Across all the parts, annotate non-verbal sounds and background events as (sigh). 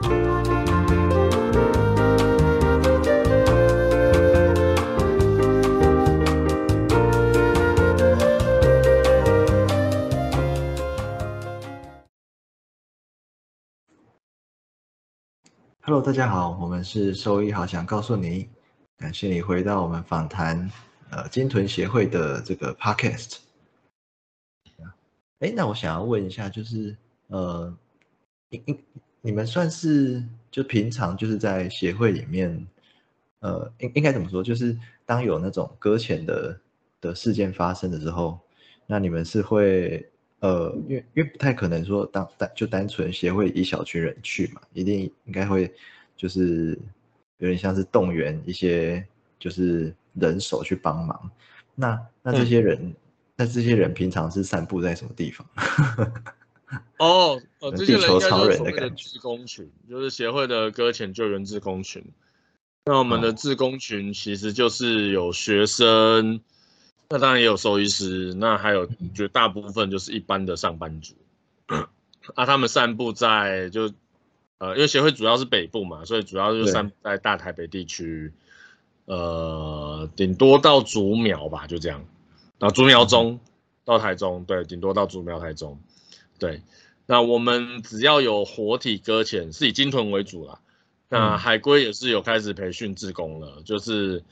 Hello，大家好，我们是兽医好想告诉你，感谢你回到我们访谈呃金豚协会的这个 Podcast。哎，那我想要问一下，就是呃，你们算是就平常就是在协会里面，呃，应应该怎么说？就是当有那种搁浅的的事件发生的时候，那你们是会呃，因为因为不太可能说当单就单纯协会一小群人去嘛，一定应该会就是有点像是动员一些就是人手去帮忙。那那这些人，那这些人平常是散布在什么地方？(laughs) (laughs) 哦，呃，这些人应该就是所谓的志工群，就是协会的搁浅救援志工群。那我们的志工群其实就是有学生，那当然也有兽医师，那还有绝大部分就是一般的上班族。(clears throat) 啊，他们散布在就呃，因为协会主要是北部嘛，所以主要就是散布在大台北地区，呃，顶多到竹苗吧，就这样。然后竹苗中到台中，对，顶多到竹苗台中，对。那我们只要有活体搁浅，是以鲸豚为主啦。那嗯海龟也是有开始培训自工了，就是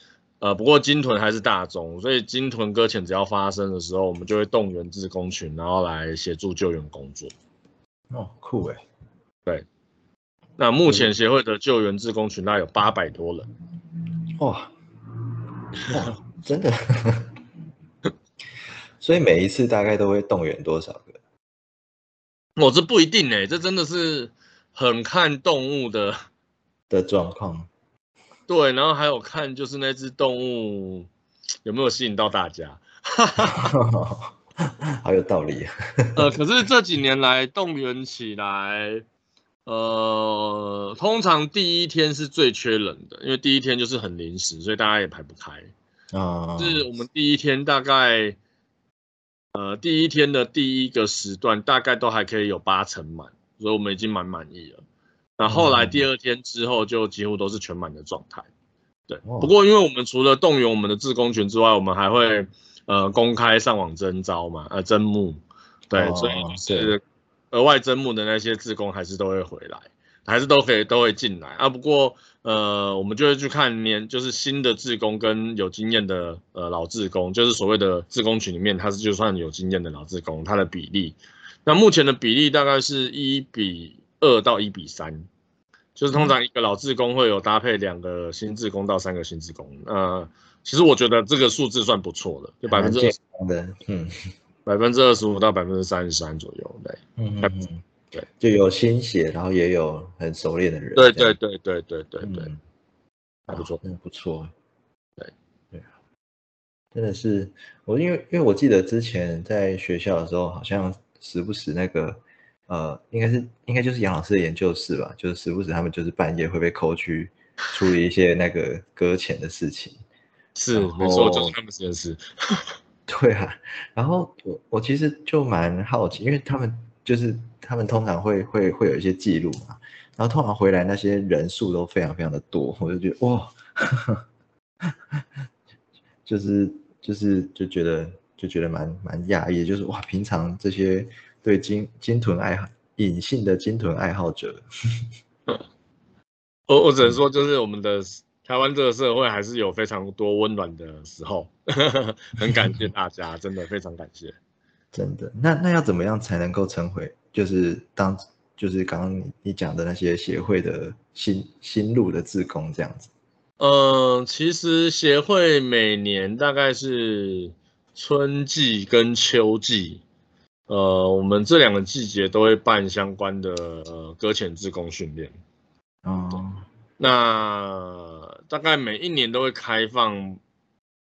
呃，不过鲸豚还是大宗，所以鲸豚搁浅只要发生的时候，我们就会动员自工群，然后来协助救援工作。哦，酷诶。对，那目前协会的救援自工群大概有八百多人，哇，哇，真的。(laughs) 所以每一次大概都会动员多少个？我、这不一定哎、这真的是很看动物的，(laughs) 的状况？对，然后还有看就是那只动物有没有吸引到大家。(laughs) 好有道理。(laughs) 呃，可是这几年来动员起来，呃，通常第一天是最缺人的，因为第一天就是很临时，所以大家也排不开。啊，是我们第一天大概，呃，第一天的第一个时段大概都还可以有八成满，所以我们已经蛮满意了。那后来第二天之后就几乎都是全满的状态。对，哦不过因为我们除了动员我们的自工群之外，我们还会呃公开上网征招嘛，呃征募，对，哦所以就是额外征募的那些自工还是都会回来，还是都可以都会进来啊。不过呃，我们就会去看年就是新的志工跟有经验的呃老志工，就是所谓的志工群里面，他是就算有经验的老志工，他的比例，那目前的比例大概是一比二到一比三。就是通常一个老志工会有搭配两个新志工到三个新志工，呃，其实我觉得这个数字算不错了，就百分之蛮健康的，嗯。百分之二十五到百分之三十三左右，对，嗯嗯嗯，对，就有新血，然后也有很熟练的人，对对对对对对对，嗯还不错啊真的不错。对对啊，真的是我，因为因为我记得之前在学校的时候，好像时不时那个呃，应该是应该就是杨老师的研究室吧，就是时不时他们就是半夜会被扣去处理一些那个搁浅的事情。(laughs) 是然没错，后就是他们实验室，(laughs) 对啊，然后我我其实就蛮好奇，因为他们就是他们通常会会会有一些记录嘛，然后通常回来那些人数都非常非常的多，我就觉得哇，(laughs) 就是就是就觉得就觉得蛮蛮讶异，就是哇，平常这些对金金豚爱好隐性的金豚爱好者，我我只能说，就是我们的台湾这个社会还是有非常多温暖的时候，(laughs) 很感谢大家，真的非常感谢。真的，那那要怎么样才能够成为就是当就是刚刚你你讲的那些协会的新新入的志工这样子？嗯，其实协会每年大概是春季跟秋季，呃，我们这两个季节都会办相关的呃搁浅志工训练。哦，那大概每一年都会开放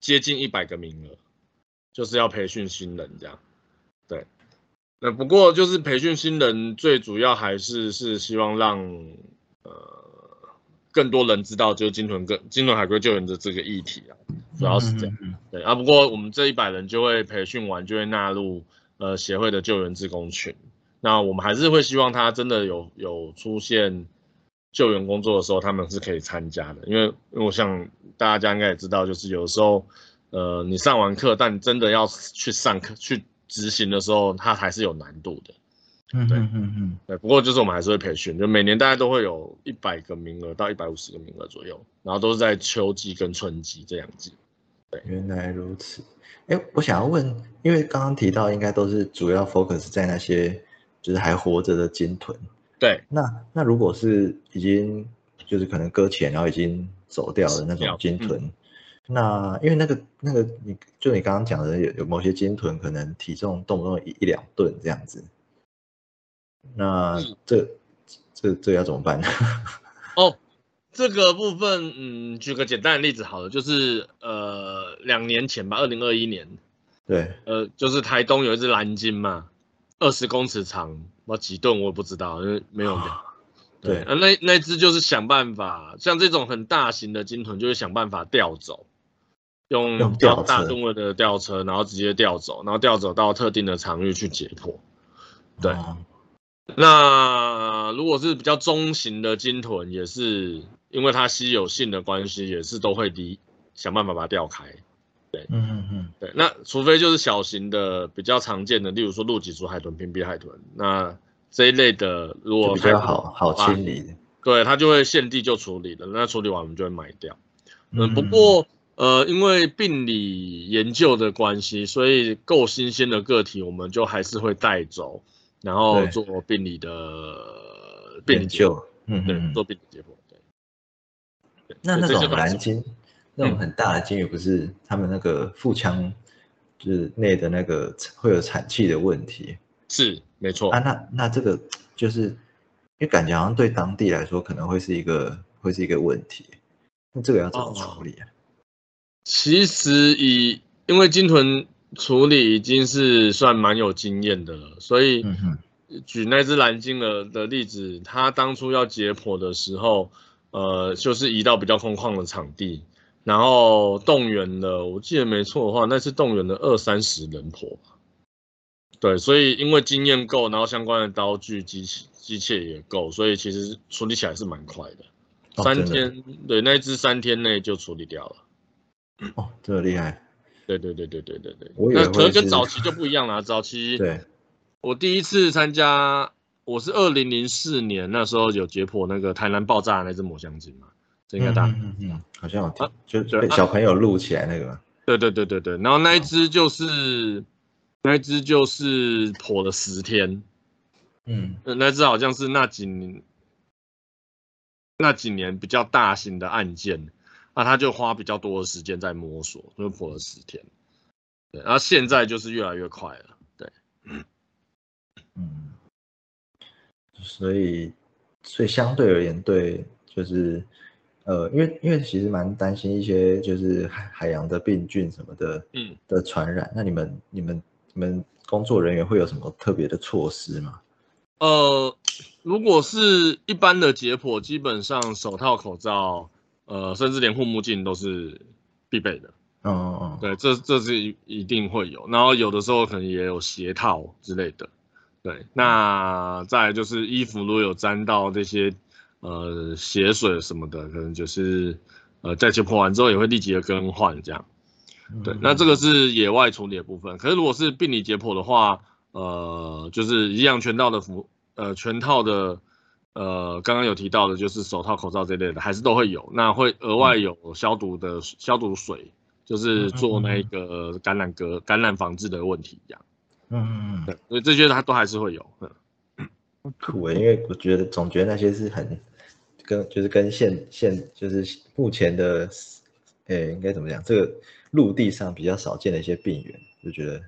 接近一百个名额，就是要培训新人这样。对，那不过就是培训新人最主要还是是希望让呃更多人知道就是金屯跟金屯海龟救援的这个议题啊，主要是这样。嗯。对啊，不过我们这一百人就会培训完，就会纳入呃协会的救援志工群。那我们还是会希望他真的有有出现救援工作的时候，他们是可以参加的。因为因为我想大家应该也知道，就是有时候，呃，你上完课，但真的要去上课去执行的时候，它还是有难度的。嗯嗯嗯嗯，对，不过就是我们还是会培训，就每年大概都会有一百个名额到一百五十个名额左右，然后都是在秋季跟春季这两季。对，原来如此。哎，我想要问，因为刚刚提到应该都是主要 focus 在那些就是还活着的鲸豚。对，那那如果是已经就是可能搁浅然后已经走掉的那种鲸豚，那因为那个那个你就你刚刚讲的有有某些鲸豚可能体重动不动一一两吨这样子。那这这这要怎么办呢？(laughs) 哦，这个部分，嗯，举个简单的例子好了，就是呃，两年前吧，二零二一年，对，呃，就是台东有一只蓝鲸嘛，二十公尺长，我几吨我也不知道，因为没有量。对，那那那只就是想办法，像这种很大型的鲸豚，就是想办法调走，用吊大吨位的吊车，然后直接吊走，然后吊走到特定的场域去解剖。对。那如果是比较中型的鲸豚，也是因为它稀有性的关系，也是都会离想办法把它吊开。对，嗯嗯嗯，对。那除非就是小型的比较常见的，例如说陆脊足海豚、平鼻海豚，那这一类的如果比较好好清理，对，它就会现地就处理了。那处理完我们就会埋掉。嗯，不过呃，因为病理研究的关系，所以够新鲜的个体，我们就还是会带走。然后做病理的病理解剖，嗯，对，做病理解剖，对。那那种蓝鲸，那种很大的鲸鱼，不是他们那个腹腔就是内的那个会有产气的问题？是，没错。啊，那那这个就是因为感觉好像对当地来说可能会是一个会是一个问题。那这个要怎么处理啊？其实以因为鲸豚。处理已经是算蛮有经验的了，所以举那只蓝鲸的的例子，它当初要解剖的时候，呃，就是移到比较空旷的场地，然后动员了，我记得没错的话，那是动员了二三十人婆。对，所以因为经验够，然后相关的刀具、机器、机械也够，所以其实处理起来是蛮快的。三天，对，那只三天内就处理掉了。哦，这么厉害。对对对对对对对，那可能跟早期就不一样了。早期，对，我第一次参加，我是二零零四年那时候有解剖那个台南爆炸那只抹香鲸嘛，这应该大，嗯嗯，好像有，就被小朋友录起来那个。对对对对对，然后那一只就是那一只就是剖了十天，嗯，那只好像是那几年那几年比较大型的案件。那他就花比较多的时间在摸索，就破了十天，对，然后现在就是越来越快了，对，嗯，所以，所以相对而言，对，就是，呃，因为因为其实蛮担心一些就是海海洋的病菌什么的，嗯，的传染。那你们你们你们工作人员会有什么特别的措施吗？呃，如果是一般的解剖，基本上手套、口罩。呃，甚至连护目镜都是必备的。哦哦，对，这这是一一定会有。然后有的时候可能也有鞋套之类的。对，那再就是衣服如果有沾到这些呃血水什么的，可能就是呃在解剖完之后也会立即的更换这样。对，那这个是野外处理的部分。可是如果是病理解剖的话，呃，就是一样全套的服呃全套的。呃，刚刚有提到的，就是手套、口罩这类的，还是都会有。那会额外有消毒的消毒水，就是做那个感染隔感染防治的问题一样。嗯嗯嗯，对，所以这些它都还是会有。嗯，酷诶，因为我觉得总觉得那些是很跟就是跟现现就是目前的，诶，应该怎么讲？这个陆地上比较少见的一些病源，就觉得。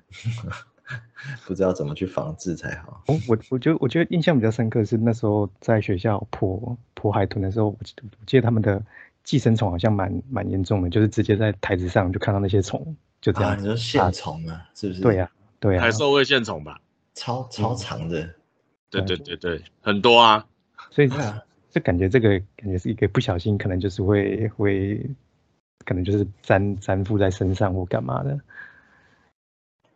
(laughs) 不知道怎么去防治才好。我我我觉得我觉得印象比较深刻是那时候在学校破破海豚的时候，我记得他们的寄生虫好像蛮蛮严重的，就是直接在台子上就看到那些虫，就这样。你说线虫啊，是不是？对呀，对呀。海兽会线虫吧，超超长的。对对对对，很多啊。所以 (laughs) 就感觉这个感觉是一个不小心，可能就是会会，可能就是粘粘附在身上或干嘛的。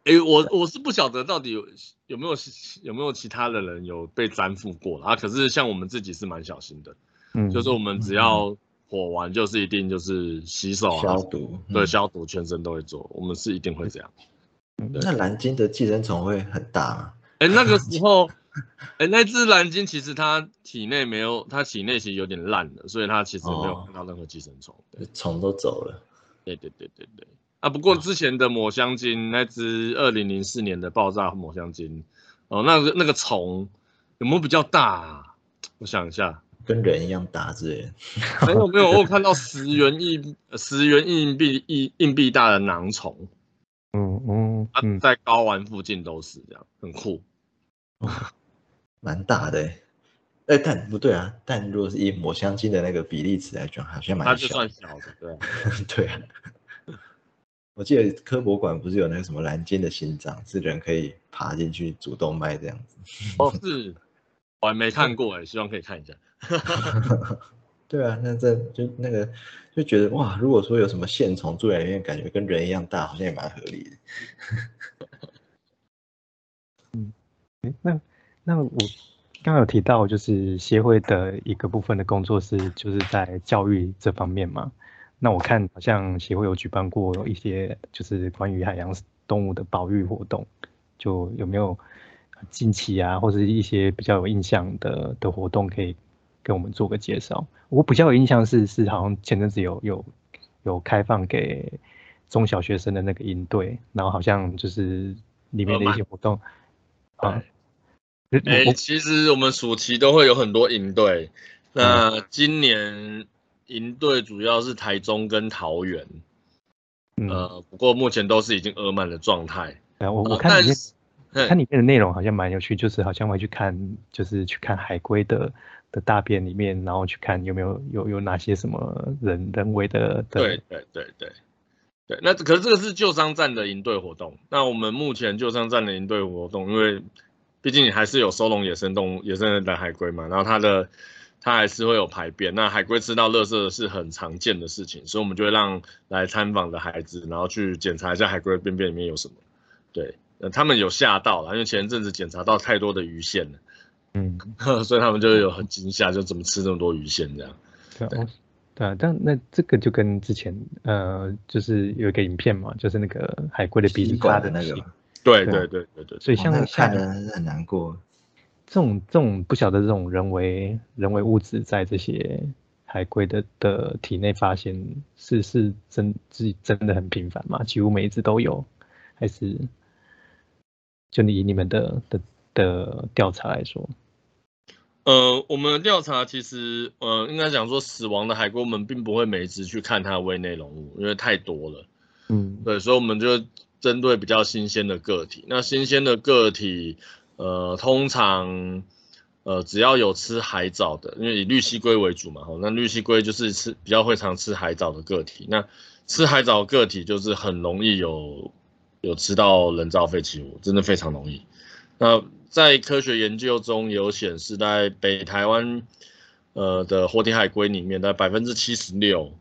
哎，我我是不晓得到底有有没有有没有其他的人有被粘附过啊？可是像我们自己是蛮小心的，嗯，就是我们只要火完，就是一定就是洗手啊，消毒，对，嗯消毒全身都会做，我们是一定会这样。那蓝鲸的寄生虫会很大吗？哎，那个时候，哎，那只蓝鲸其实它体内没有，它体内其实有点烂了，所以它其实没有哦看到任何寄生虫。对，虫都走了，对对对对对。啊，不过之前的抹香鲸那只二零零四年的爆炸抹香鲸，哦，那个那个虫有没有比较大、啊？我想一下，跟人一样大之类的。没有没有，我有看到十元硬 (laughs) 十元硬币硬硬币大的囊虫，嗯嗯啊，嗯，在睾丸附近都是这样，很酷。蛮大的欸，哎，但不对啊，但如果是以抹香鲸的那个比例尺来讲，好像蛮小的。算小的，对啊。(laughs) 对啊，我记得科博馆不是有那个什么蓝鲸的心脏，是人可以爬进去主动脉这样子。(laughs) 哦，是，我还没看过哎，希望可以看一下。(laughs) 对啊，那这就那个就觉得哇，如果说有什么线虫住在里面，感觉跟人一样大，好像也蛮合理的。诶那那我刚刚有提到，就是协会的一个部分的工作是就是在教育这方面嘛。那我看好像协会有举办过一些就是关于海洋动物的保育活动，就有没有近期啊，或者一些比较有印象的的活动可以给我们做个介绍？我比较有印象是是好像前阵子有有有开放给中小学生的那个营队，然后好像就是里面的一些活动啊。我哎、我其实我们暑期都会有很多营队，那今年营队主要是台中跟桃园，嗯，呃，不过目前都是已经额满的状态。对啊我我呃看里面但是嘿看里面的内容好像蛮有趣，就是好像会去看，就是去看海龟的的大便里面，然后去看有没有有有哪些什么人人为的的对对对对对，那可是这个是旧商站的营队活动。那我们目前旧商站的营队活动，因为毕竟你还是有收容野生动物、野生的海龟嘛，然后它的它还是会有排便。那海龟吃到垃圾是很常见的事情，所以我们就会让来参访的孩子，然后去检查一下海龟的便便里面有什么。对，呃，他们有吓到了，因为前一阵子检查到太多的鱼线了，嗯，(laughs) 所以他们就有很惊吓，就怎么吃这么多鱼线这样。对对啊哦对啊，但那这个就跟之前呃，就是有一个影片嘛，就是那个海龟的鼻子吸插的那个嘛，对对啊对对对对，所以像像看的是很难过。这种这种不晓得这种人为人为物质在这些海龟的的体内发现是是真是真的很频繁吗？几乎每一只都有，还是就你以你们的的的调查来说，呃，我们的调查其实，呃，应该讲说死亡的海龟，我们并不会每一只去看它的胃内容物，因为太多了。嗯对，所以我们就针对比较新鲜的个体。那新鲜的个体，呃，通常，呃，只要有吃海藻的，因为以绿蜥龟为主嘛，吼，那绿蜥龟就是吃比较会常吃海藻的个体。那吃海藻个体就是很容易有有吃到人造废弃物，真的非常容易。那在科学研究中有显示，在北台湾呃的活体海龟里面，在百分之七十六，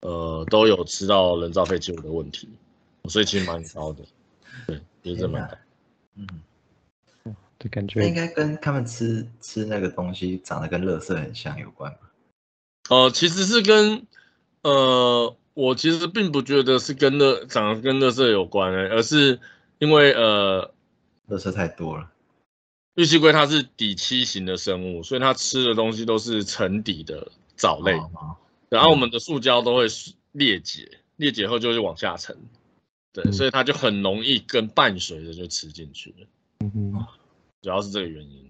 呃都有吃到人造废弃物的问题，所以其实蛮高的。对，就是这么高。嗯，就感那应该跟他们吃吃那个东西长得跟垃圾很像有关吧？呃，其实是跟呃，我其实并不觉得是跟乐长得跟乐色有关、欸，而是因为呃，垃圾太多了。绿蜥龟它是底栖型的生物，所以它吃的东西都是沉底的藻类。哦然后我们的塑胶都会裂解，裂解后就会往下沉，对，嗯所以它就很容易跟伴随着就吃进去了，嗯哼主要是这个原因。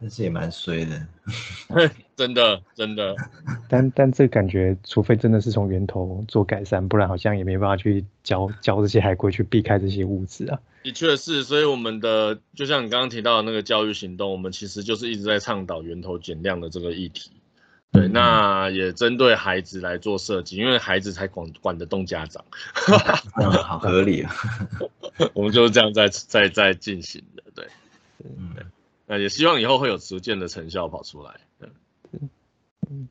但是也蛮衰的。(laughs) 真的真的，但但这感觉，除非真的是从源头做改善，不然好像也没办法去教教这些海龟去避开这些物质啊。的确是，所以我们的就像你刚刚提到的那个教育行动，我们其实就是一直在倡导源头减量的这个议题。对，嗯那也针对孩子来做设计，因为孩子才管管得动家长，嗯，好合理啊。(laughs) 我们就是这样在在在进行的。对，嗯，那也希望以后会有逐渐的成效跑出来。嗯，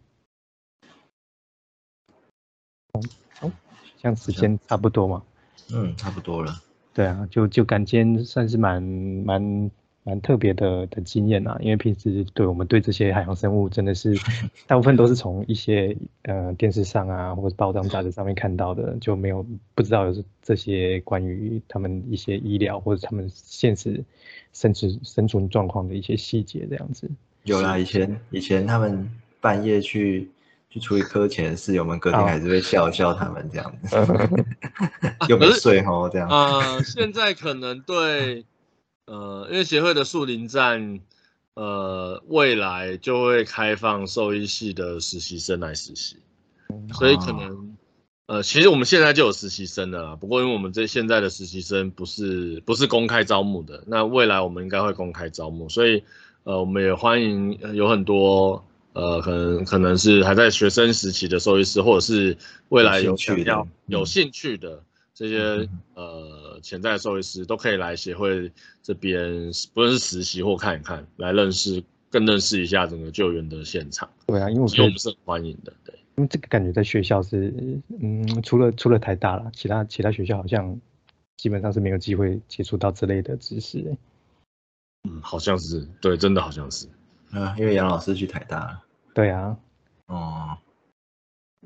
哦，这样时间差不多吗，嗯，差不多了。对啊，就就感觉算是蛮蛮蛮特别的的经验啊，因为平时对我们对这些海洋生物真的是大部分都是从一些呃电视上啊或者报章杂志上面看到的，就没有不知道有这些关于他们一些医疗或者他们现实生存生存状况的一些细节这样子。有啦，以前以前他们半夜去去处理科前的事，我们隔天还是会笑笑他们这样子，(laughs) 又没睡哦这样。啊，现在可能对。呃，因为协会的树林站，呃，未来就会开放兽医系的实习生来实习，所以可能，呃，其实我们现在就有实习生了啦。不过因为我们这现在的实习生不是不是公开招募的，那未来我们应该会公开招募，所以，呃，我们也欢迎有很多，呃，可能可能是还在学生时期的兽医师，或者是未来有想要有兴趣的。这些呃潜在的兽医师都可以来协会这边，不论是实习或看一看，来认识更认识一下整个救援的现场。对啊，因为我觉得我们是很欢迎的。对，因为这个感觉在学校是，嗯，除了除了台大了，其他其他学校好像基本上是没有机会接触到这类的知识。嗯，好像是，对，真的好像是。嗯，因为杨老师去台大了。对啊。哦。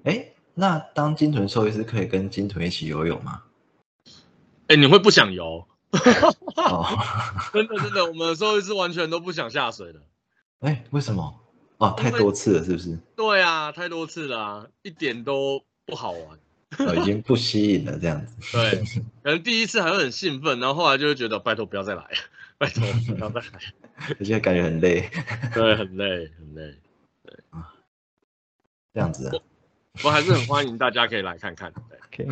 哎。那当金豚兽医师可以跟金豚一起游泳吗？哎，你会不想游？(laughs) (laughs) 真的真的，我们的兽医师完全都不想下水的。哎，为什么？哦，太多次了，是不是？对啊，太多次了，一点都不好玩。哦，已经不吸引了，这样子。(laughs) 对，可能第一次还会很兴奋，然后后来就会觉得拜托不要再来，拜托不要再来。而且感觉很累。对，很累，很累。对啊，这样子。我还是很欢迎大家可以来看看。OK，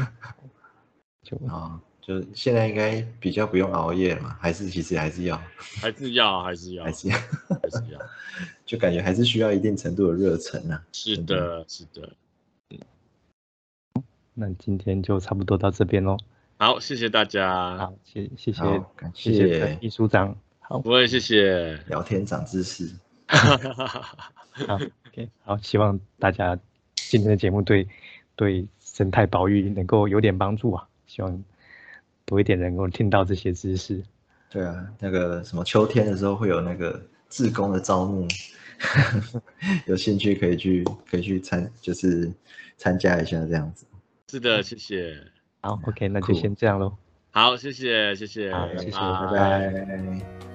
就啊，就现在应该比较不用熬夜嘛，还是其实还是要，还是要，还是要，还是要，还是要，(laughs) 就感觉还是需要一定程度的热忱啊。是的，是的。嗯，那今天就差不多到这边喽。好，谢谢大家。好，谢谢谢感谢秘书长。好，不会，谢谢。聊天长知识。(laughs) 好，OK，好，希望大家。今天的节目对对生态保育能够有点帮助啊，希望多一点能够听到这些知识。对啊，那个什么秋天的时候会有那个志工的招募，(laughs) 有兴趣可以去可以去参就是参加一下这样子。是的，谢谢。好，OK，那就先这样喽。好，谢谢，谢谢，谢谢，拜拜。